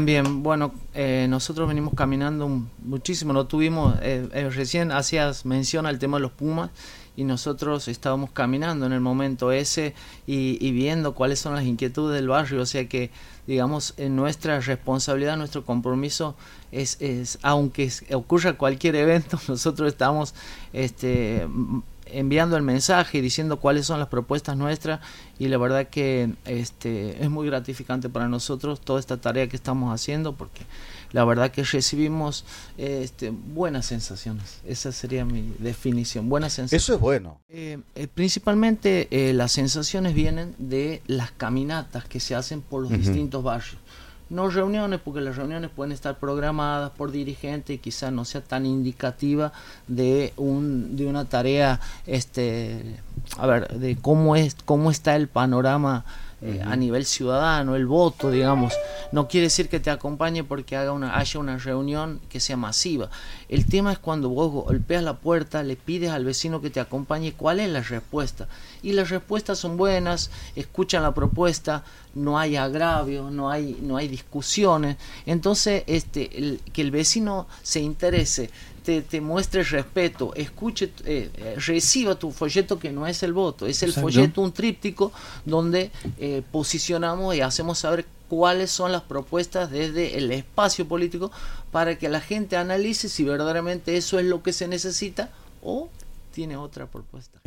Bien, bueno, eh, nosotros venimos caminando muchísimo, no tuvimos, eh, eh, recién hacías mención al tema de los Pumas y nosotros estábamos caminando en el momento ese y, viendo cuáles son las inquietudes del barrio, o sea que, digamos, en nuestra responsabilidad, nuestro compromiso es, es aunque ocurra cualquier evento, nosotros estamos este, enviando el mensaje y diciendo cuáles son las propuestas nuestras y la verdad que este es muy gratificante para nosotros toda esta tarea que estamos haciendo porque la verdad que recibimos este, buenas sensaciones. Esa sería mi definición buenas sensaciones. Eso es bueno. Eh, eh, principalmente eh, las sensaciones vienen de las caminatas que se hacen por los distintos barrios. No reuniones, porque las reuniones pueden estar programadas por dirigentes y quizás no sea tan indicativa de, un, de una tarea, este, a ver, de cómo, es, cómo está el panorama eh, a nivel ciudadano, el voto, digamos. No quiere decir que te acompañe porque haga una, haya una reunión que sea masiva. El tema es cuando vos golpeas la puerta, le pides al vecino que te acompañe, cuál es la respuesta. Y las respuestas son buenas, escuchan la propuesta, no hay agravio, no hay, no hay discusiones. Entonces, este, que el vecino se interese te, muestre respeto, escuche, eh, eh, reciba tu folleto que no es el voto, es el folleto, un tríptico donde eh, posicionamos y hacemos saber cuáles son las propuestas desde el espacio político para que la gente analice si verdaderamente eso es lo que se necesita o tiene otra propuesta.